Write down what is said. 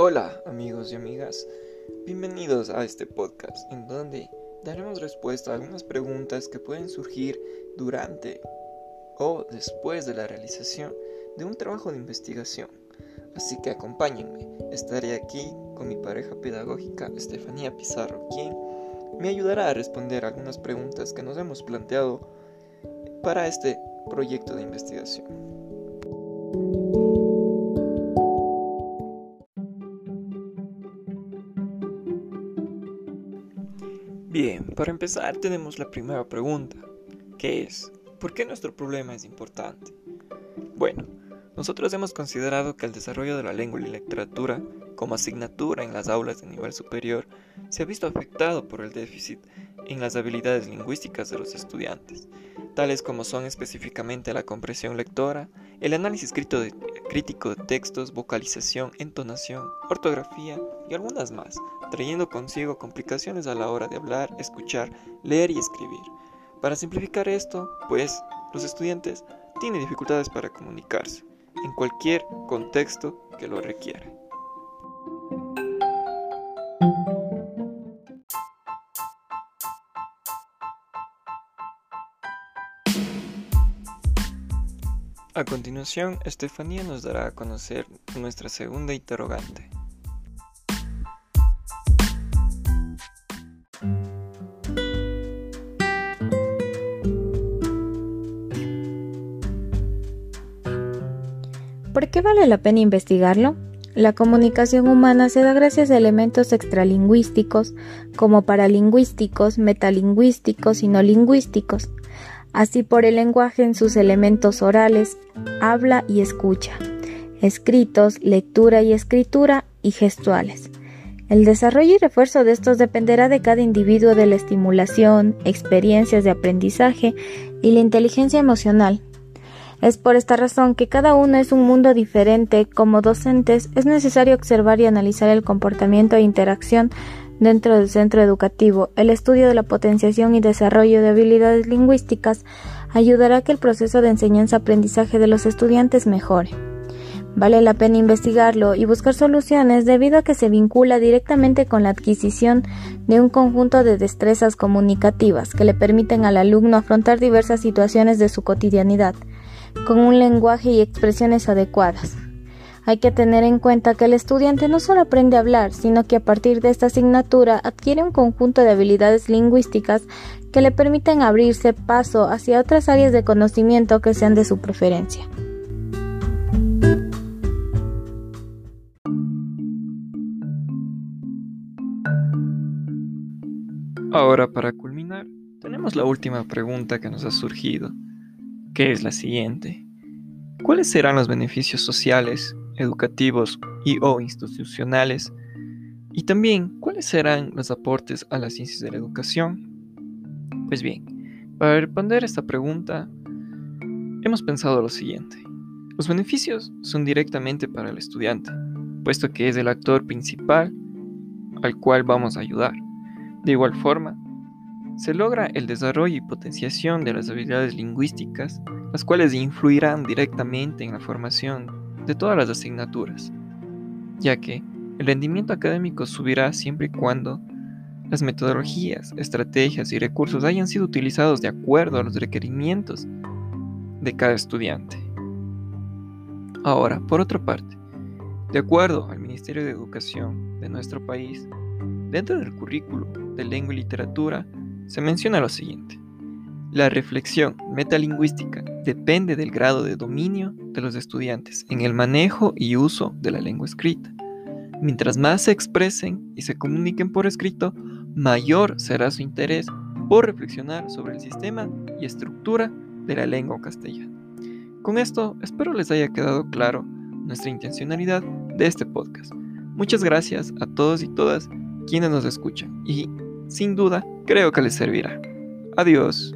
Hola amigos y amigas, bienvenidos a este podcast en donde daremos respuesta a algunas preguntas que pueden surgir durante o después de la realización de un trabajo de investigación. Así que acompáñenme, estaré aquí con mi pareja pedagógica Estefanía Pizarro, quien me ayudará a responder algunas preguntas que nos hemos planteado para este proyecto de investigación. Bien, para empezar tenemos la primera pregunta, que es, ¿por qué nuestro problema es importante? Bueno, nosotros hemos considerado que el desarrollo de la lengua y la literatura como asignatura en las aulas de nivel superior se ha visto afectado por el déficit en las habilidades lingüísticas de los estudiantes, tales como son específicamente la comprensión lectora, el análisis crítico de textos, vocalización, entonación, ortografía y algunas más, trayendo consigo complicaciones a la hora de hablar, escuchar, leer y escribir. Para simplificar esto, pues, los estudiantes tienen dificultades para comunicarse en cualquier contexto que lo requiera. A continuación, Estefanía nos dará a conocer nuestra segunda interrogante. ¿Por qué vale la pena investigarlo? La comunicación humana se da gracias a elementos extralingüísticos como paralingüísticos, metalingüísticos y no lingüísticos, así por el lenguaje en sus elementos orales, habla y escucha, escritos, lectura y escritura y gestuales. El desarrollo y refuerzo de estos dependerá de cada individuo de la estimulación, experiencias de aprendizaje y la inteligencia emocional, es por esta razón que cada uno es un mundo diferente. Como docentes es necesario observar y analizar el comportamiento e interacción dentro del centro educativo. El estudio de la potenciación y desarrollo de habilidades lingüísticas ayudará a que el proceso de enseñanza-aprendizaje de los estudiantes mejore. Vale la pena investigarlo y buscar soluciones debido a que se vincula directamente con la adquisición de un conjunto de destrezas comunicativas que le permiten al alumno afrontar diversas situaciones de su cotidianidad con un lenguaje y expresiones adecuadas. Hay que tener en cuenta que el estudiante no solo aprende a hablar, sino que a partir de esta asignatura adquiere un conjunto de habilidades lingüísticas que le permiten abrirse paso hacia otras áreas de conocimiento que sean de su preferencia. Ahora, para culminar, tenemos la última pregunta que nos ha surgido que es la siguiente. ¿Cuáles serán los beneficios sociales, educativos y o institucionales? Y también, ¿cuáles serán los aportes a las ciencias de la educación? Pues bien, para responder esta pregunta, hemos pensado lo siguiente. Los beneficios son directamente para el estudiante, puesto que es el actor principal al cual vamos a ayudar. De igual forma, se logra el desarrollo y potenciación de las habilidades lingüísticas, las cuales influirán directamente en la formación de todas las asignaturas, ya que el rendimiento académico subirá siempre y cuando las metodologías, estrategias y recursos hayan sido utilizados de acuerdo a los requerimientos de cada estudiante. Ahora, por otra parte, de acuerdo al Ministerio de Educación de nuestro país, dentro del currículo de lengua y literatura se menciona lo siguiente. La reflexión metalingüística depende del grado de dominio de los estudiantes en el manejo y uso de la lengua escrita. Mientras más se expresen y se comuniquen por escrito, mayor será su interés por reflexionar sobre el sistema y estructura de la lengua castellana. Con esto espero les haya quedado claro nuestra intencionalidad de este podcast. Muchas gracias a todos y todas quienes nos escuchan y sin duda creo que les servirá. Adiós.